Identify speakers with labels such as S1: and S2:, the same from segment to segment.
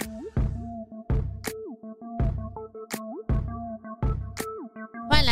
S1: Ooh.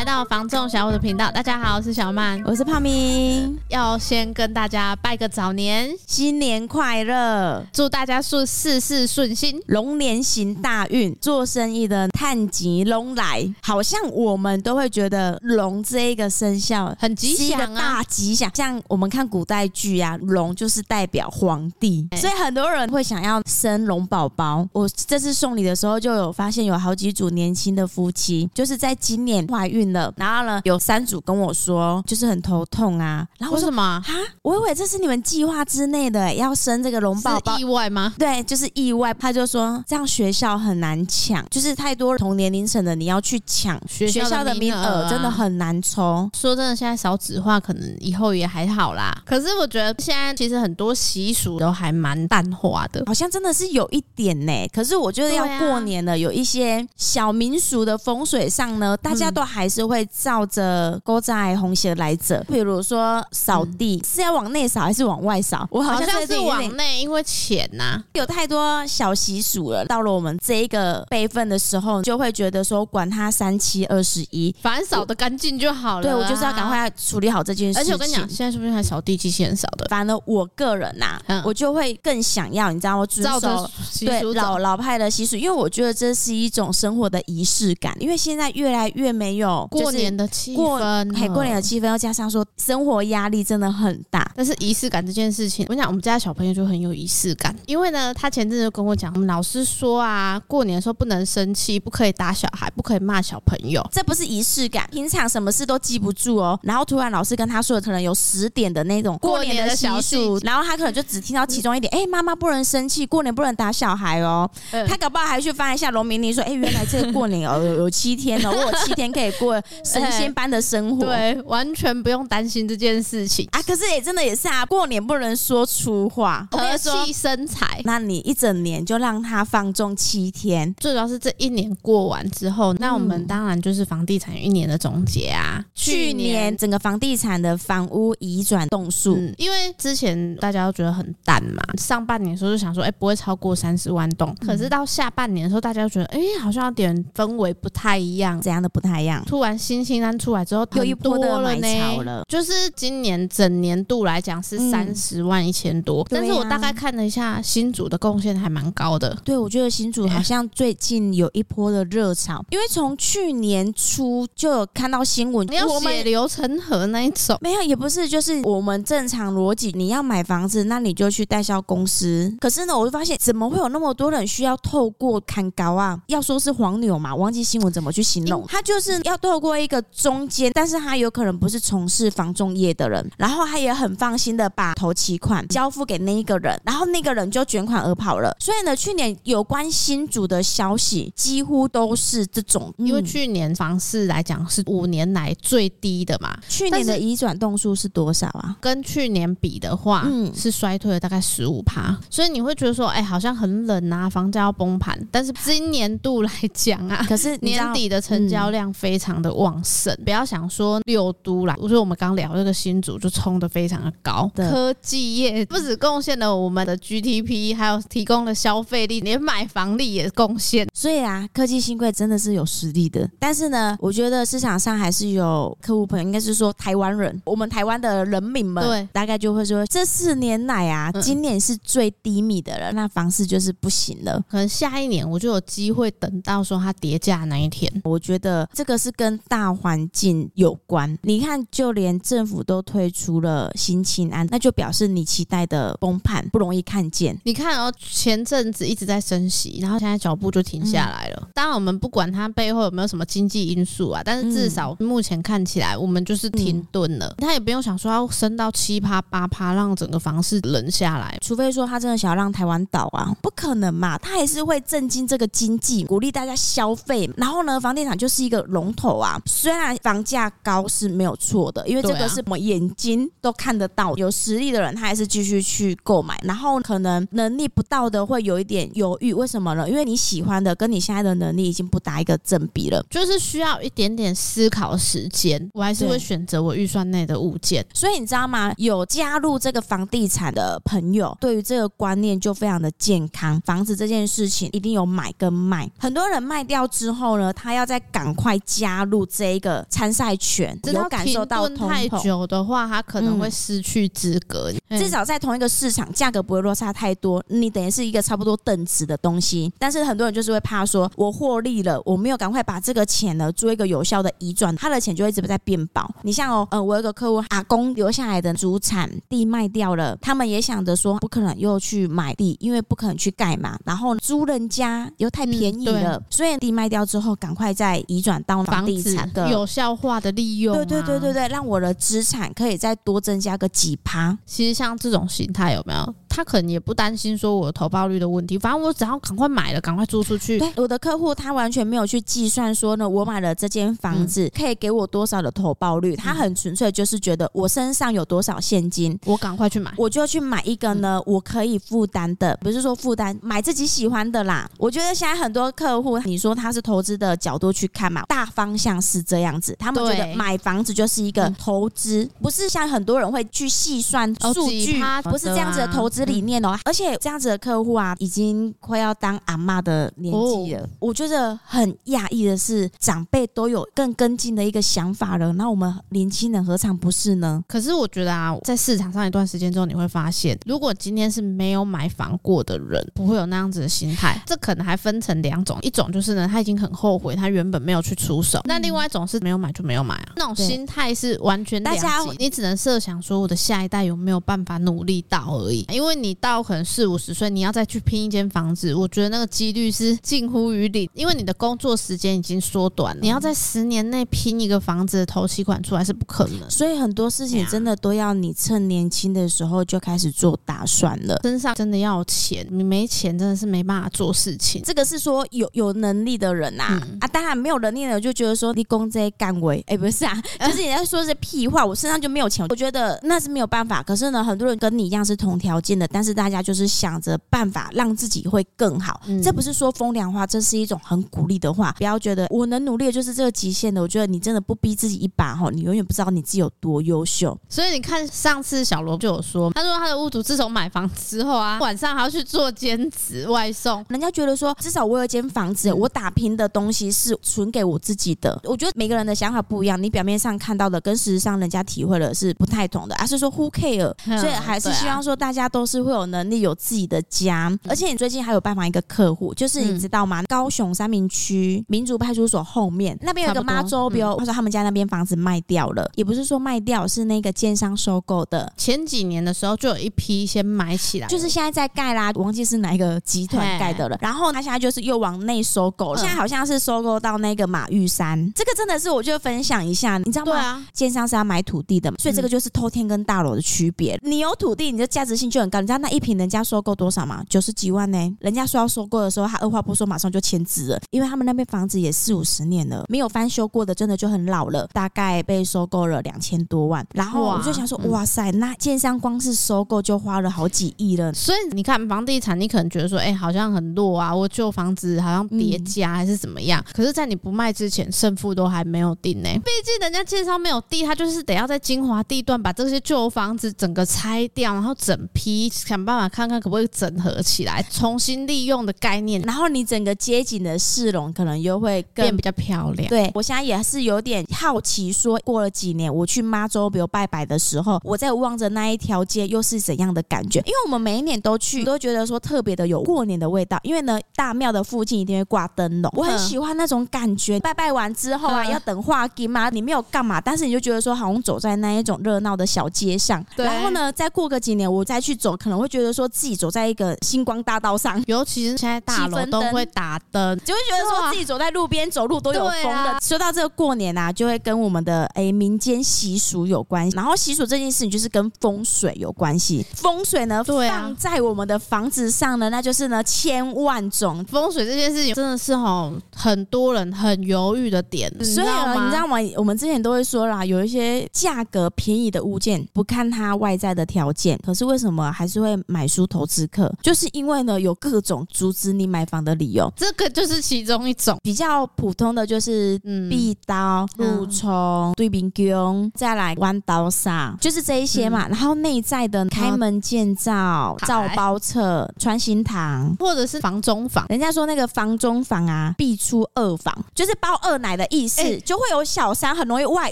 S1: 来到房仲小五的频道，大家好，我是小曼，
S2: 我是胖咪，
S1: 要先跟大家拜个早年，
S2: 新年快乐，
S1: 祝大家顺事事顺心，
S2: 龙年行大运，做生意的探吉龙来，好像我们都会觉得龙这一个生肖
S1: 很吉祥啊，
S2: 大吉祥。像我们看古代剧啊，龙就是代表皇帝，所以很多人会想要生龙宝宝。我这次送礼的时候就有发现，有好几组年轻的夫妻，就是在今年怀孕。然后呢，有三组跟我说，就是很头痛啊。然后
S1: 为什么啊？
S2: 我以为这是你们计划之内的，要生这个龙宝宝，
S1: 意外吗？
S2: 对，就是意外。他就说这样学校很难抢，就是太多同年龄层的你要去抢学校的名额，啊，真的很难抽。
S1: 说真的，现在少子化，可能以后也还好啦。可是我觉得现在其实很多习俗都还蛮淡化的，
S2: 好像真的是有一点呢。可是我觉得要过年了，有一些小民俗的风水上呢，大家都还是。就会照着勾在红鞋来者，比如说扫地、嗯、是要往内扫还是往外扫？我好像，
S1: 是往内，因为浅呐、啊，
S2: 有太多小习俗了。到了我们这一个辈分的时候，就会觉得说，管他三七二十一，
S1: 反正扫的干净就好了。
S2: 对，我就是要赶快处理好这件事情。而
S1: 且我跟你讲，现在是不是还扫地机器人扫的？
S2: 反正我个人呐、啊嗯，我就会更想要，你知道我遵守对老老派的习俗，因为我觉得这是一种生活的仪式感。因为现在越来越没有。
S1: 过年的气氛，
S2: 过过年的气氛，又加上说生活压力真的很大。
S1: 但是仪式感这件事情，我跟你讲，我们家小朋友就很有仪式感。因为呢，他前阵子就跟我讲，我们老师说啊，过年的时候不能生气，不可以打小孩，不可以骂小朋友。
S2: 这不是仪式感，平常什么事都记不住哦。然后突然老师跟他说的，可能有十点的那种过年的习俗，然后他可能就只听到其中一点。哎，妈妈不能生气，过年不能打小孩哦。他搞不好还去翻一下农民历，说，哎，原来这个过年哦有有七天哦，我有七天可以过。神仙般的生活，
S1: 对，完全不用担心这件事情
S2: 啊！可是也真的也是啊，过年不能说粗话，
S1: 和气生财。
S2: 那你一整年就让他放纵七天，
S1: 最主要是这一年过完之后，那我们当然就是房地产一年的总结啊。
S2: 去年整个房地产的房屋移转栋数，
S1: 嗯，因为之前大家都觉得很淡嘛，上半年的时候就想说，哎，不会超过三十万栋。可是到下半年的时候，大家就觉得，哎，好像有点氛围不太一样，
S2: 怎样的不太一样？
S1: 突然新清单出来之后，又一波的买潮了，就是今年整年度来讲是三十万一千多，但是我大概看了一下，新竹的贡献还蛮高的。
S2: 对，我觉得新竹好像最近有一波的热潮，因为从去年初就有看到新闻，
S1: 你要血流成河那一种，
S2: 没有，也不是，就是我们正常逻辑，你要买房子，那你就去代销公司。可是呢，我就发现怎么会有那么多人需要透过看高啊？要说是黄牛嘛，忘记新闻怎么去形容，他就是要透过一个中间，但是他有可能不是从事房仲业的人，然后他也很放心的把头期款交付给那一个人，然后那个人就卷款而跑了。所以呢，去年有关新主的消息几乎都是这种，
S1: 因为去年房市来讲是五年来最低的嘛。
S2: 去年的移转栋数是多少啊？
S1: 跟去年比的话，嗯，是衰退了大概十五趴。所以你会觉得说，哎，好像很冷啊，房价要崩盘。但是今年度来讲啊，
S2: 可是
S1: 年底的成交量非常的旺盛。不要想说六都啦，我说我们刚聊这个新竹就冲的非常的高，科技业不止贡献了我们的 GDP，还有提供了消费力，连买房力也贡献。
S2: 所以啊，科技新贵真的是有实力的。但是呢，我觉得市场上还是有客户朋友，应该是说台湾人，我们台湾的人民们，对，大概就会说这四年来啊，今年是最低迷的了，那房市就是不行了。
S1: 可能下一年我就有机会等到说它跌价那一天。
S2: 我觉得这个是跟大环境。有关，你看，就连政府都推出了新青安，那就表示你期待的崩盘不容易看见。
S1: 你看哦，前阵子一直在升息，然后现在脚步就停下来了。嗯、当然，我们不管它背后有没有什么经济因素啊，但是至少目前看起来，我们就是停顿了。他、嗯、也不用想说要升到七趴八趴，让整个房市冷下来，
S2: 除非说他真的想要让台湾倒啊，不可能嘛？他还是会震惊这个经济，鼓励大家消费。然后呢，房地产就是一个龙头啊。啊，虽然房价高是没有错的，因为这个是我们眼睛都看得到，有实力的人他还是继续去购买，然后可能能力不到的会有一点犹豫，为什么呢？因为你喜欢的跟你现在的能力已经不打一个正比了，
S1: 就是需要一点点思考时间，我还是会选择我预算内的物件。
S2: 所以你知道吗？有加入这个房地产的朋友，对于这个观念就非常的健康。房子这件事情一定有买跟卖，很多人卖掉之后呢，他要再赶快加入这一个参赛权，有感受到通膨
S1: 太久的话，他可能会失去资格。
S2: 嗯、至少在同一个市场，价格不会落差太多，你等于是一个差不多等值的东西。但是很多人就是会怕说，我获利了，我没有赶快把这个钱呢做一个有效的移转，他的钱就会一直在变薄。你像哦，呃，我有个客户，阿公留下来的主产地卖掉了，他们也想着说，不可能又去买地，因为不可能去盖嘛。然后租人家又太便宜了，嗯、所以地卖掉之后，赶快再移转到房地产的
S1: 有效化的利用、啊。
S2: 对对对对对，让我的资产可以再多增加个几趴。
S1: 其实像这种形态有没有？他可能也不担心说我的投报率的问题，反正我只要赶快买了，赶快租出去。
S2: 对，我的客户他完全没有去计算说呢，我买了这间房子可以给我多少的投报率，嗯、他很纯粹就是觉得我身上有多少现金，
S1: 我赶快去买，
S2: 我就去买一个呢，我可以负担的，不是说负担买自己喜欢的啦。我觉得现在很多客户，你说他是投资的角度去看嘛，大方向是这样子，他们觉得买房子就是一个投资，不是像很多人会去细算数据，不是这样子的投资。理念哦，而且这样子的客户啊，已经快要当阿妈的年纪了。我觉得很讶异的是，长辈都有更跟进的一个想法了。那我们年轻人何尝不是呢？
S1: 可是我觉得啊，在市场上一段时间之后，你会发现，如果今天是没有买房过的人，不会有那样子的心态。这可能还分成两种，一种就是呢，他已经很后悔，他原本没有去出手；那另外一种是没有买就没有买啊，那种心态是完全大家。你只能设想说，我的下一代有没有办法努力到而已，因为。因为你到可能四五十岁，你要再去拼一间房子，我觉得那个几率是近乎于零，因为你的工作时间已经缩短了。你要在十年内拼一个房子的头期款出来是不可能，
S2: 所以很多事情真的都要你趁年轻的时候就开始做打算了。
S1: 身上真的要有钱，你没钱真的是没办法做事情。
S2: 这个是说有有能力的人呐啊，嗯、啊，当然没有能力的人就觉得说你公这些干为，哎，不是啊，就是你在说这些屁话，我身上就没有钱，我觉得那是没有办法。可是呢，很多人跟你一样是同条件。但是大家就是想着办法让自己会更好，嗯、这不是说风凉话，这是一种很鼓励的话。不要觉得我能努力的就是这个极限的，我觉得你真的不逼自己一把哈，你永远不知道你自己有多优秀。
S1: 所以你看，上次小罗就有说，他说他的屋主自从买房之后啊，晚上还要去做兼职外送。
S2: 人家觉得说，至少我有一间房子，我打拼的东西是存给我自己的。我觉得每个人的想法不一样，你表面上看到的跟事实上人家体会的是不太同的，而是说 who care？所以还是希望说大家都。是会有能力有自己的家，而且你最近还有拜访一个客户，就是你知道吗？高雄三明区民族派出所后面那边有个妈祖庙，他说他们家那边房子卖掉了，也不是说卖掉，是那个建商收购的。
S1: 前几年的时候就有一批先买起来，
S2: 就是现在在盖啦，我忘记是哪一个集团盖的了。然后他现在就是又往内收购了，现在好像是收购到那个马玉山。这个真的是我就分享一下，你知道吗？对啊，建商是要买土地的，所以这个就是偷天跟大楼的区别。你有土地，你的价值性就很高。你知道那一瓶人家收购多少嘛？九十几万呢。人家说要收购的时候，他二话不说马上就签字了，因为他们那边房子也四五十年了，没有翻修过的，真的就很老了。大概被收购了两千多万。然后我就想说，哇，哇塞，那建商光是收购就花了好几亿了。
S1: 所以你看房地产，你可能觉得说，哎、欸，好像很弱啊，我旧房子好像叠加还是怎么样？嗯、可是，在你不卖之前，胜负都还没有定呢。毕竟人家建商没有地，他就是得要在精华地段把这些旧房子整个拆掉，然后整批想办法看看可不可以整合起来，重新利用的概念，
S2: 然后你整个街景的市容可能又会更
S1: 变比较漂亮。
S2: 对，我现在也是有点好奇，说过了几年，我去妈祖庙拜拜的时候，我在望着那一条街又是怎样的感觉？因为我们每一年都去，都觉得说特别的有过年的味道。因为呢，大庙的附近一定会挂灯笼，我很喜欢那种感觉。拜拜完之后啊，要等画金嘛，你没有干嘛，但是你就觉得说好像走在那一种热闹的小街上。对然后呢，再过个几年，我再去走。可能会觉得说自己走在一个星光大道上，
S1: 尤其是现在大楼都会打灯，
S2: 就会觉得说自己走在路边走路都有风的。啊、说到这个过年啊，就会跟我们的诶民间习俗有关系。然后习俗这件事情就是跟风水有关系。风水呢，放在我们的房子上呢，那就是呢千万种。
S1: 风水这件事情真的是哈很多人很犹豫的点，
S2: 所以呢，你知道吗？我们之前都会说啦，有一些价格便宜的物件，不看它外在的条件，可是为什么还是会买书投资客？就是因为呢，有各种阻止你买房的理由。
S1: 这个就是其中一种
S2: 比较普通的，就是壁刀、路冲、对面宫，再来弯刀煞，就是这一些嘛。嗯、然后内在的开门见灶、造包册、穿心堂，
S1: 或者是房中房。
S2: 人家说那个房中房啊，必出二房，就是包二奶的意思，欸、就会有小三很容易外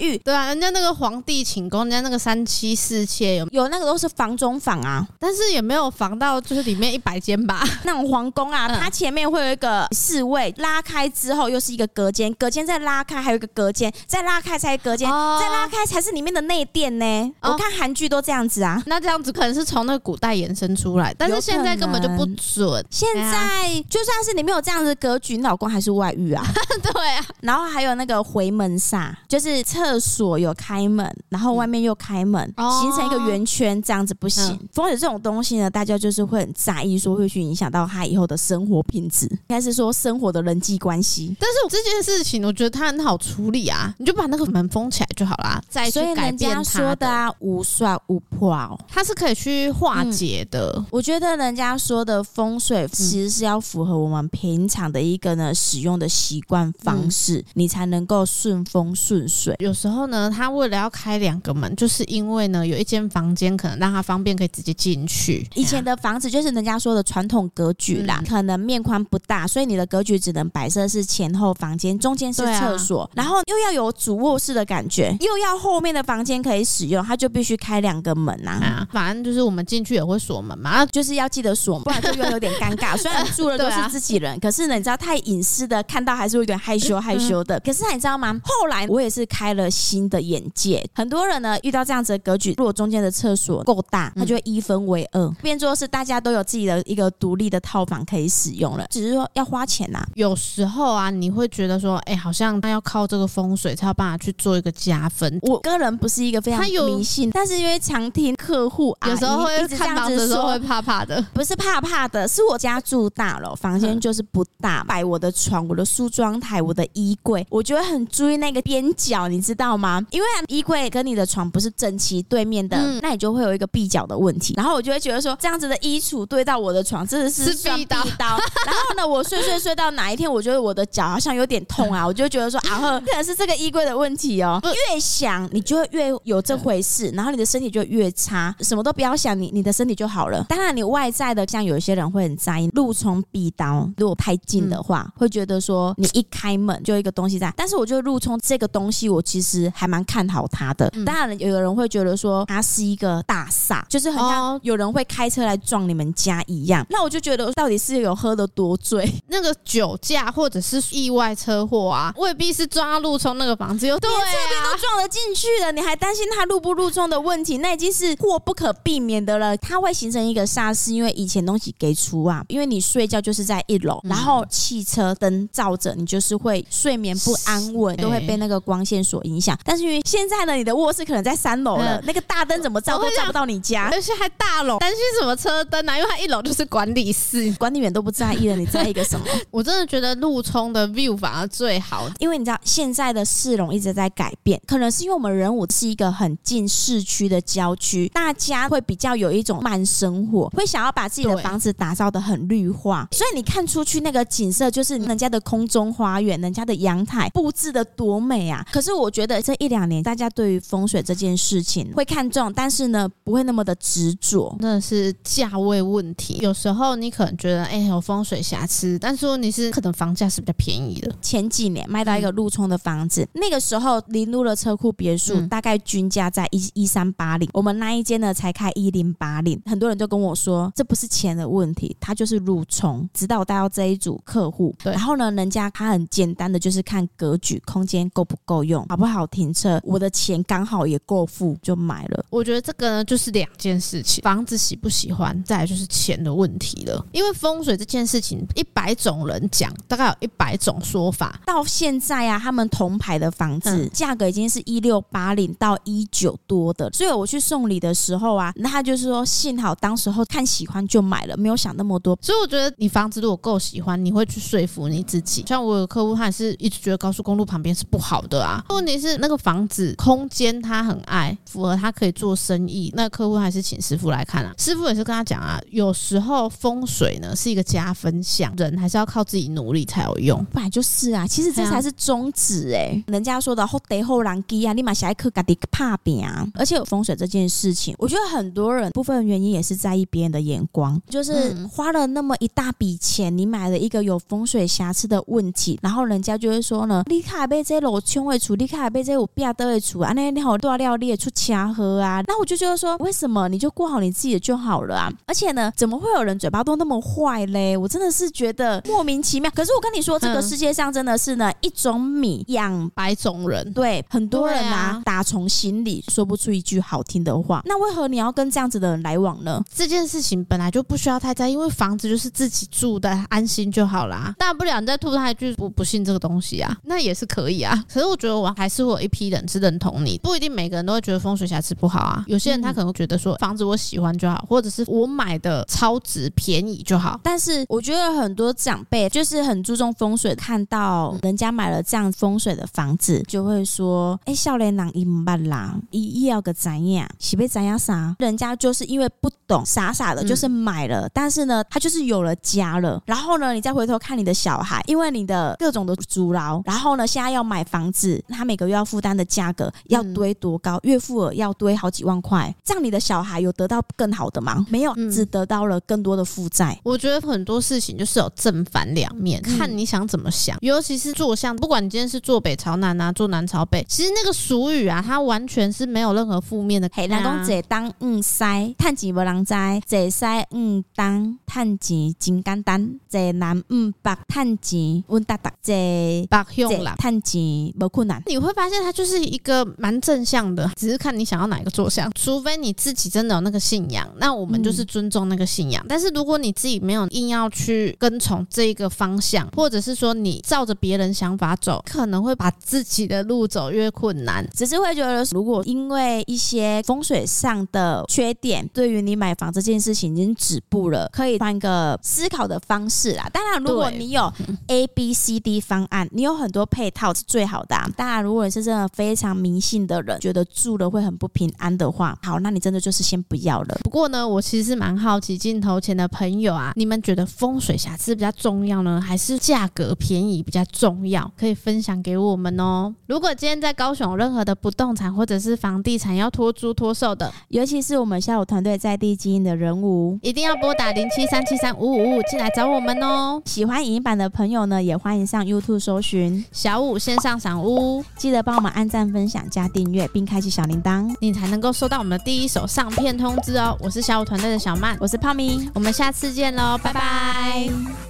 S2: 遇。
S1: 对啊，人家那个皇帝寝宫，人家那个三妻四妾有
S2: 有那个都是房中房啊，
S1: 但是也没有防到就是里面一百间吧。
S2: 那种皇宫啊，它前面会有一个侍卫，拉开之后又是一个隔间，隔间再拉开还有一个隔间，再拉开才隔间，哦、再拉开才是里面的内殿呢。哦、我看韩剧都这样子啊。
S1: 那这样子可能是从那个古代延伸出来，但是现在根本就不准。
S2: 现在就算是你没有这样子的格局，你老公还是外遇啊。
S1: 对啊，
S2: 然后还有那个回门煞，就是厕所有开门，然后外面又开门，嗯、形成一个圆圈，这样子不行。嗯、风水这种东西呢，大家就是会很在意，说会去影响到他以后的生活品质，应该是说生活的人际关系。
S1: 但是这件事情，我觉得它很好处理啊，你就把那个门封起来就好啦。再去改变它。
S2: 所以人家说的啊，无算无破哦，
S1: 它是可以去化解的。
S2: 嗯、我觉得人家说的风水其实是要符合我们平常的一个呢使用的习惯方式，嗯、你才能够顺风顺水。
S1: 有时候呢，他为了要开两个门，就是因为呢有一间房间可能让他方便可以直接进去。
S2: 以前的房子就是人家说的传统格局啦，嗯、可能面宽不大，所以你的格局只能摆设是前后房间，中间是厕所，啊、然后又要有主卧室的感觉，又要后面的房间可以使用，它就必须开两个门呐、啊。
S1: 啊，反正就是我们进去也会锁门嘛，
S2: 就是要记得锁，不然就又有点尴尬。虽然住的都是自己人，啊、可是呢，你知道太隐私的看到还是会有点害羞害羞的。可是你知道吗？后来我也是开了新的眼界，很多人呢遇到这样子的格局，如果中间的厕所够大，他就会一分为二，变作是大家都有自己的一个独立的套房可以使用了。只是说要花钱呐、啊，
S1: 有时候啊，你会觉得说，哎、欸，好像他要靠这个风水才有办法去做一个加分。
S2: 我个人不是一个非常迷信，但是因为常听客户
S1: 有时候会看房子的时候会怕怕的，
S2: 不是怕怕的，是我家住大楼，房间就是不大，摆我的床、我的梳妆台、我的衣柜，我就会很注意那个边角，你知道吗？因为衣柜跟你的床不是整齐对面的，嗯、那你就会有一个壁角的问题。然后我就会觉得说，这样子的衣橱对到我的床，真的是必刀。然后呢，我睡睡睡到哪一天，我觉得我的脚好像有点痛啊，我就觉得说啊呵，可能是这个衣柜的问题哦。越想你就会越有这回事，然后你的身体就越差。什么都不要想，你你的身体就好了。当然，你外在的，像有一些人会很在意路冲必刀，如果太近的话，会觉得说你一开门就一个东西在。但是我觉得路冲这个东西，我其实还蛮看好它的。当然，有的人会觉得说它是一个大煞，就是很像有人会开车来撞你们家一样。那我就觉得，到底是有喝的多醉？那个酒驾或者是意外车祸啊，未必是抓路冲那个房子，又对这边都撞得进去了，你还担心他路不路冲的问题？那已经是祸不可避免的了。它会形成一个煞，是因为以前东西给出啊，因为你睡觉就是在一楼，然后汽车灯照着，你就是会睡眠不安稳，都会被那个光线所影响。但是因为现在呢，你的卧室可能在三楼了，那个大灯怎么照都照不到你家，而且还大楼，担心什么车灯啊？因为它一楼就是管理室，管理员都不在意了，你在意个什么？我真的觉得路冲的 view 反而最好，因为你知道现在的市容一直在改变，可能是因为我们仁武是一个很近市区的郊区，大家会比较有一种慢生活，会想要把自己的房子打造的很绿化，所以你看出去那个景色就是人家的空中花园，人家的阳台布置的多美啊！可是我觉得这一两年大家对于风水这件事情会看重，但是呢不会那么的执着，真的是价位问题。有时候你可能觉得哎有风水瑕疵，但是说你是可能房价是比较便宜的。前几年卖到一个路冲的房子，那个时候临路的车库别墅大概均价在一一三八零，我们那一间呢才开一零八零，很多人都跟我说这不是钱的问题，它就是路冲。直到我带到这一组客户，对，然后呢，人家他很简单的就是看格局、空间够不够用，好不好停车，我的钱刚好也够付，就买了。我觉得这个呢就是两件事情，房
S1: 房子喜不喜欢，再来就是钱的问题了。因为风水这件事情，一百种人讲，大概有一百种说法。
S2: 到现在啊，他们同牌的房子价格已经是一六八零到一九多的。所以我去送礼的时候啊，那他就是说，幸好当时候看喜欢就买了，没有想那么多。
S1: 所以我觉得你房子如果够喜欢，你会去说服你自己。像我有客户，他也是一直觉得高速公路旁边是不好的啊。问题是那个房子空间他很爱，符合他可以做生意，那客户还是请师傅来看啊。师傅也是跟他讲啊，有时候风水呢是一个加分项，人还是要靠自己努力才有用。
S2: 本来就是啊，其实这才是宗旨哎、欸。人家说的后得后人基啊，立马下一刻嘎迪怕扁啊。而且有风水这件事情，我觉得很多人部分原因也是在意别人的眼光，就是花了那么一大笔钱，你买了一个有风水瑕疵的问题，然后人家就会说呢，你卡被这楼穷会处，你卡被这有必要都会处啊，那你好多料列出掐喝啊。那我就觉得说，为什么你就过好你自己的就好了啊？而且呢，怎么会有人嘴巴都那么坏嘞？我真的是觉得莫名其妙。可是我跟你说，这个世界上真的是呢，一种米养
S1: 百种人，
S2: 对很多人啊，打从心里说不出一句好听的话。那为何你要跟这样子的人来往呢？
S1: 这件事情本来就不需要太在意，因为房子就是自己住的，安心就好啦。大不了你再吐他一句不不信这个东西啊，那也是可以啊。可是我觉得我还是会有一批人是认同你，不一定每个人都会觉得风水瑕疵不好啊。有些人他可能会觉得说房子我喜喜欢就好，或者是我买的超值便宜就好。
S2: 但是我觉得很多长辈就是很注重风水，看到人家买了这样风水的房子，就会说：“哎、欸，少年郎一半郎，一要个怎样？喜被怎样啥？”人家就是因为不懂，傻傻的，就是买了。但是呢，他就是有了家了。然后呢，你再回头看你的小孩，因为你的各种的阻挠，然后呢，现在要买房子，他每个月要负担的价格要堆多高？月付额要堆好几万块，这样你的小孩有得到更好的吗？没有，只得到了更多的负债。
S1: 我觉得很多事情就是有正反两面，看你想怎么想。尤其是坐向，不管你今天是坐北朝南啊，坐南朝北，其实那个俗语啊，它完全是没有任何负面的。
S2: 嘿，南公姐当嗯塞，趁钱无人知；坐西嗯当，趁钱真简单；姐南嗯北，趁钱稳哒哒；姐
S1: 北向南，
S2: 趁钱无困难。
S1: 你会发现它就是一个蛮正向的，只是看你想要哪一个坐向。除非你自己真的有那个信仰，那我们就是尊重那个信仰。嗯、但是如果你自己没有硬要去跟从这一个方向，或者是说你照着别人想法走，可能会把自己的路走越困难。
S2: 只是会觉得，如果因为一些风水上的缺点，对于你买房这件事情已经止步了，可以换一个思考的方式啦。当然，如果你有 A、B、C、D 方案，你有很多配套是最好的啊。当然，如果你是真的非常迷信的人，觉得住了会很不平安的话，好，那你真的就是先不要了。
S1: 不过呢，我其实是蛮好奇镜头前的朋友啊，你们觉得风水瑕疵比较重要呢，还是价格便宜比较重要？可以分享给我们哦。如果今天在高雄有任何的不动产或者是房地产要托租托售的，
S2: 尤其是我们下午团队在地经营的人物，
S1: 一定要拨打零七三七三五五五进来找我们哦。
S2: 喜欢影音版的朋友呢，也欢迎上 YouTube 搜寻
S1: 小五线上赏屋，
S2: 记得帮我们按赞、分享、加订阅，并开启小铃铛，
S1: 你才能够收到我们的第一手上片通知我是小舞团队的小曼，
S2: 我是泡咪，
S1: 我们下次见喽，拜拜。